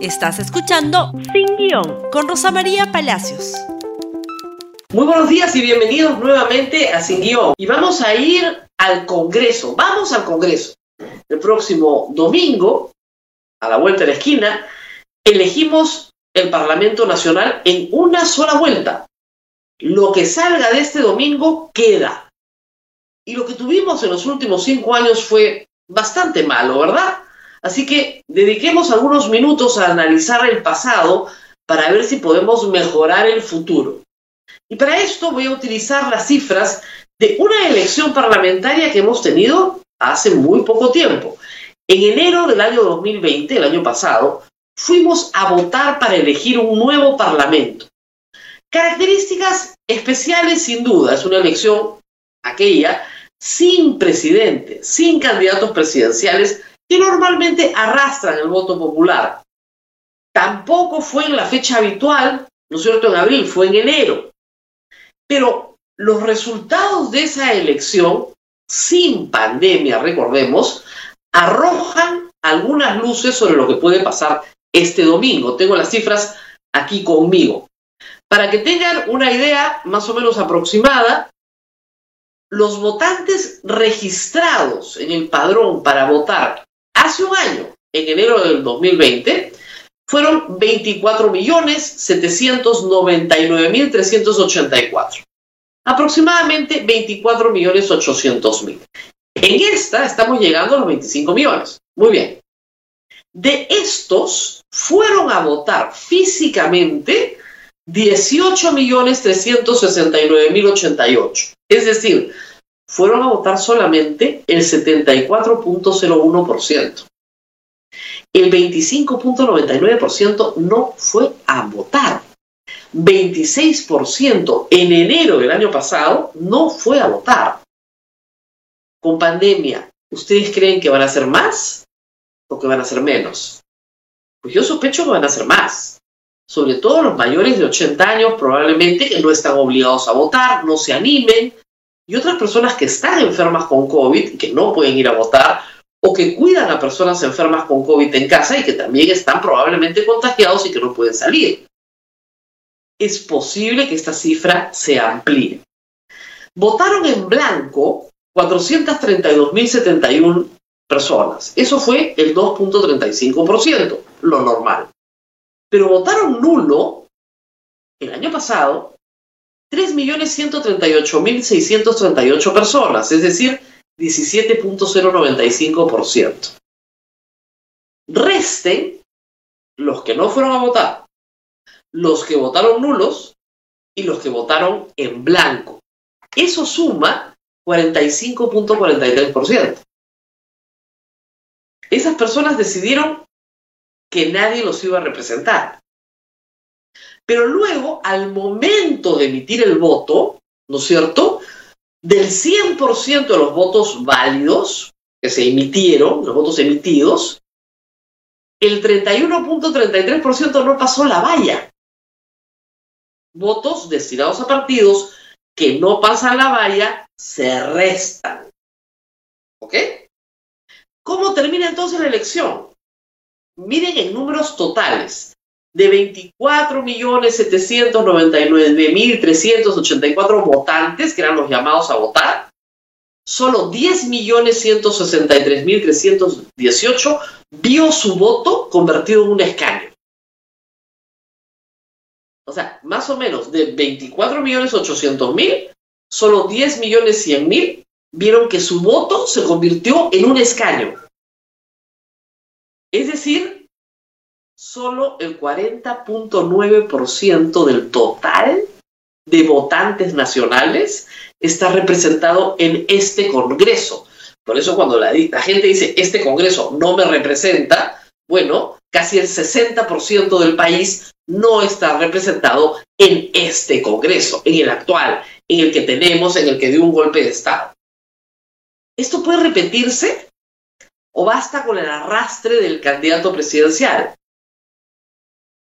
Estás escuchando Sin Guión con Rosa María Palacios. Muy buenos días y bienvenidos nuevamente a Sin Guión. Y vamos a ir al Congreso. Vamos al Congreso. El próximo domingo, a la vuelta de la esquina, elegimos el Parlamento Nacional en una sola vuelta. Lo que salga de este domingo queda. Y lo que tuvimos en los últimos cinco años fue bastante malo, ¿verdad? Así que dediquemos algunos minutos a analizar el pasado para ver si podemos mejorar el futuro. Y para esto voy a utilizar las cifras de una elección parlamentaria que hemos tenido hace muy poco tiempo. En enero del año 2020, el año pasado, fuimos a votar para elegir un nuevo parlamento. Características especiales sin duda, es una elección aquella sin presidente, sin candidatos presidenciales que normalmente arrastran el voto popular. Tampoco fue en la fecha habitual, ¿no es cierto?, en abril, fue en enero. Pero los resultados de esa elección, sin pandemia, recordemos, arrojan algunas luces sobre lo que puede pasar este domingo. Tengo las cifras aquí conmigo. Para que tengan una idea más o menos aproximada, los votantes registrados en el padrón para votar hace un año, en enero del 2020, fueron 24.799.384. Aproximadamente 24.800.000. En esta estamos llegando a los 25 millones. Muy bien. De estos fueron a votar físicamente 18.369.088. Es decir, fueron a votar solamente el 74.01%. El 25.99% no fue a votar. 26% en enero del año pasado no fue a votar. Con pandemia, ¿ustedes creen que van a ser más o que van a ser menos? Pues yo sospecho que van a ser más. Sobre todo los mayores de 80 años probablemente que no están obligados a votar, no se animen, y otras personas que están enfermas con COVID que no pueden ir a votar o que cuidan a personas enfermas con COVID en casa y que también están probablemente contagiados y que no pueden salir. Es posible que esta cifra se amplíe. Votaron en blanco 432.071 personas. Eso fue el 2.35%, lo normal. Pero votaron nulo el año pasado 3.138.638 personas, es decir, 17.095%. Resten los que no fueron a votar, los que votaron nulos y los que votaron en blanco. Eso suma 45.43%. Esas personas decidieron que nadie los iba a representar. Pero luego, al momento de emitir el voto, ¿no es cierto? Del 100% de los votos válidos que se emitieron, los votos emitidos, el 31.33% no pasó la valla. Votos destinados a partidos que no pasan la valla se restan. ¿Ok? ¿Cómo termina entonces la elección? Miren en números totales de 24.799.384 votantes, que eran los llamados a votar, solo 10.163.318 vio su voto convertido en un escaño. O sea, más o menos de 24.800.000, solo 10.100.000 vieron que su voto se convirtió en un escaño. Es decir, solo el 40.9% del total de votantes nacionales está representado en este Congreso. Por eso cuando la, gente dice, este Congreso no me representa, bueno, casi el 60% del país no está representado en este Congreso, en el actual, en el que tenemos, en el que dio un golpe de Estado. ¿Esto puede repetirse? ¿O basta con el arrastre del candidato presidencial?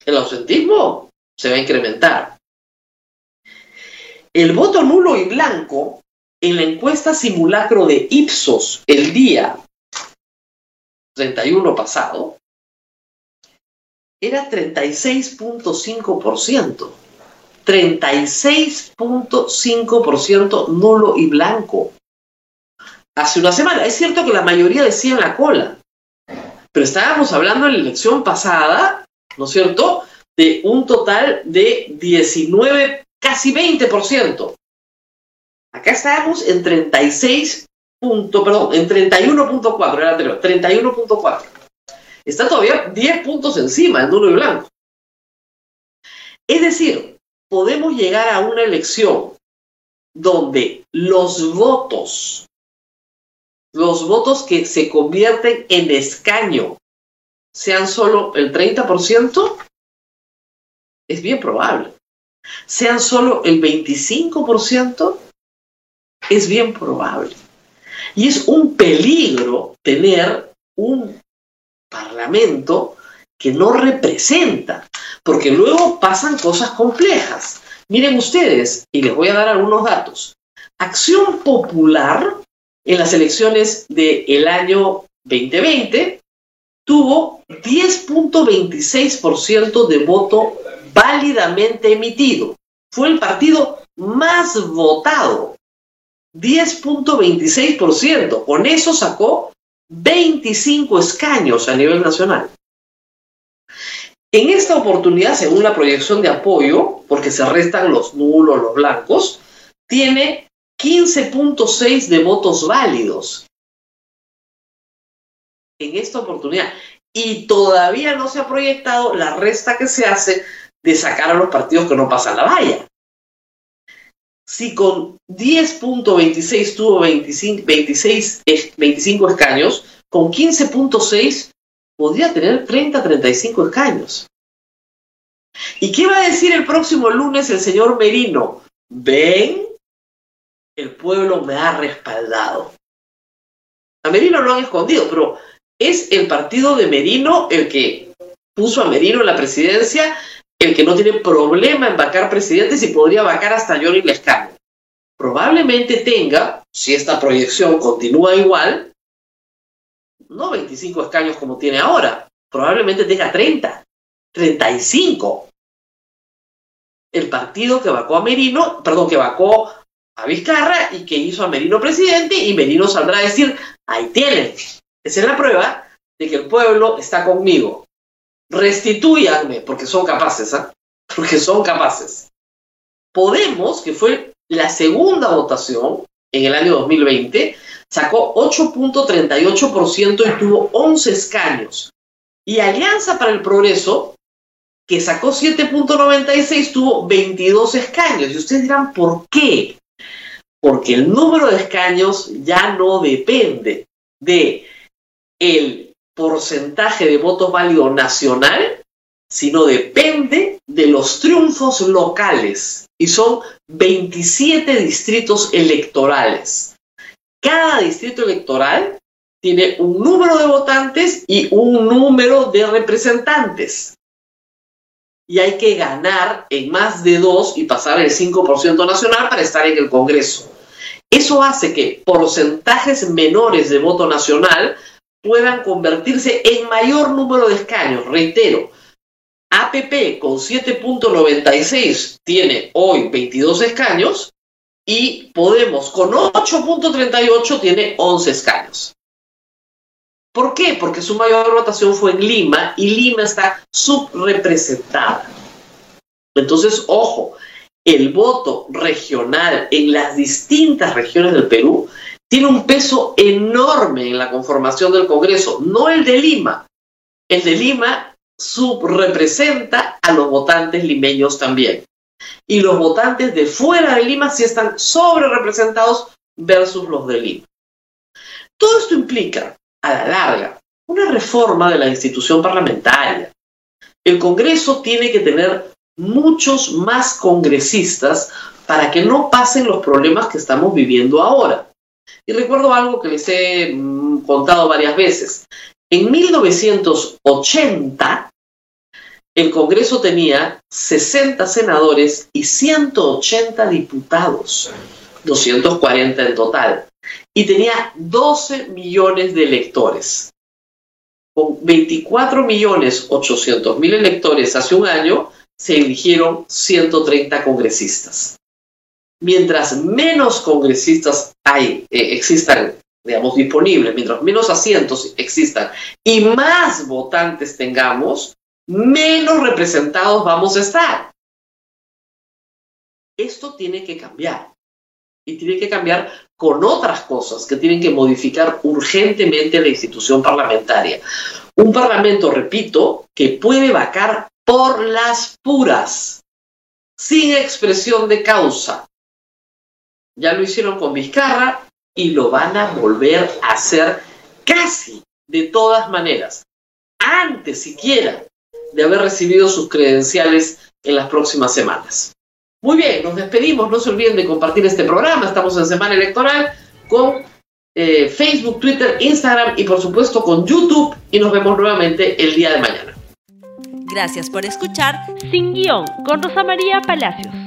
El ausentismo se va a incrementar. El voto nulo y blanco en la encuesta simulacro de Ipsos el día 31 pasado era 36.5%. 36.5% nulo y blanco. Hace una semana, es cierto que la mayoría decía en la cola, pero estábamos hablando en la elección pasada, ¿no es cierto?, de un total de 19, casi 20%. Acá estábamos en 36 perdón, en 31.4, era anterior, 31.4. Está todavía 10 puntos encima del nulo y blanco. Es decir, podemos llegar a una elección donde los votos, los votos que se convierten en escaño, sean solo el 30%, es bien probable. Sean solo el 25%, es bien probable. Y es un peligro tener un parlamento que no representa, porque luego pasan cosas complejas. Miren ustedes, y les voy a dar algunos datos. Acción Popular en las elecciones del año 2020 tuvo 10.26% de voto válidamente emitido. Fue el partido más votado 10.26%. Con eso sacó 25 escaños a nivel nacional. En esta oportunidad, según la proyección de apoyo, porque se restan los nulos, los blancos, tiene 15.6 de votos válidos. En esta oportunidad. Y todavía no se ha proyectado la resta que se hace de sacar a los partidos que no pasan la valla si con 10.26 tuvo 25, 26, 25 escaños, con 15.6 podría tener 30-35 escaños. ¿Y qué va a decir el próximo lunes el señor Merino? Ven, el pueblo me ha respaldado. A Merino lo han escondido, pero es el partido de Merino el que puso a Merino en la presidencia el que no tiene problema en vacar presidentes y podría vacar hasta Johnny Lescano. Probablemente tenga, si esta proyección continúa igual, no 25 escaños como tiene ahora, probablemente tenga 30, 35. El partido que vacó a Merino, perdón, que vacó a Vizcarra y que hizo a Merino presidente y Merino saldrá a decir, ahí tienen. Esa es la prueba de que el pueblo está conmigo restituyanme, porque son capaces, ¿ah? Porque son capaces. Podemos, que fue la segunda votación en el año 2020, sacó 8.38% y tuvo 11 escaños. Y Alianza para el Progreso, que sacó 7.96, tuvo 22 escaños. Y ustedes dirán, ¿por qué? Porque el número de escaños ya no depende de el porcentaje de voto válido nacional, sino depende de los triunfos locales. Y son 27 distritos electorales. Cada distrito electoral tiene un número de votantes y un número de representantes. Y hay que ganar en más de dos y pasar el 5% nacional para estar en el Congreso. Eso hace que porcentajes menores de voto nacional puedan convertirse en mayor número de escaños. Reitero, APP con 7.96 tiene hoy 22 escaños y Podemos con 8.38 tiene 11 escaños. ¿Por qué? Porque su mayor votación fue en Lima y Lima está subrepresentada. Entonces, ojo, el voto regional en las distintas regiones del Perú tiene un peso enorme en la conformación del Congreso, no el de Lima. El de Lima subrepresenta a los votantes limeños también. Y los votantes de fuera de Lima sí están sobre representados versus los de Lima. Todo esto implica, a la larga, una reforma de la institución parlamentaria. El Congreso tiene que tener muchos más congresistas para que no pasen los problemas que estamos viviendo ahora. Y recuerdo algo que les he mm, contado varias veces. En 1980, el Congreso tenía 60 senadores y 180 diputados, 240 en total, y tenía 12 millones de electores. con 24 millones 800 mil electores hace un año, se eligieron 130 congresistas. Mientras menos congresistas hay, eh, existan, digamos, disponibles, mientras menos asientos existan y más votantes tengamos, menos representados vamos a estar. Esto tiene que cambiar. Y tiene que cambiar con otras cosas que tienen que modificar urgentemente la institución parlamentaria. Un parlamento, repito, que puede vacar por las puras, sin expresión de causa. Ya lo hicieron con Vizcarra y lo van a volver a hacer casi de todas maneras, antes siquiera de haber recibido sus credenciales en las próximas semanas. Muy bien, nos despedimos. No se olviden de compartir este programa. Estamos en semana electoral con eh, Facebook, Twitter, Instagram y por supuesto con YouTube. Y nos vemos nuevamente el día de mañana. Gracias por escuchar Sin Guión con Rosa María Palacios.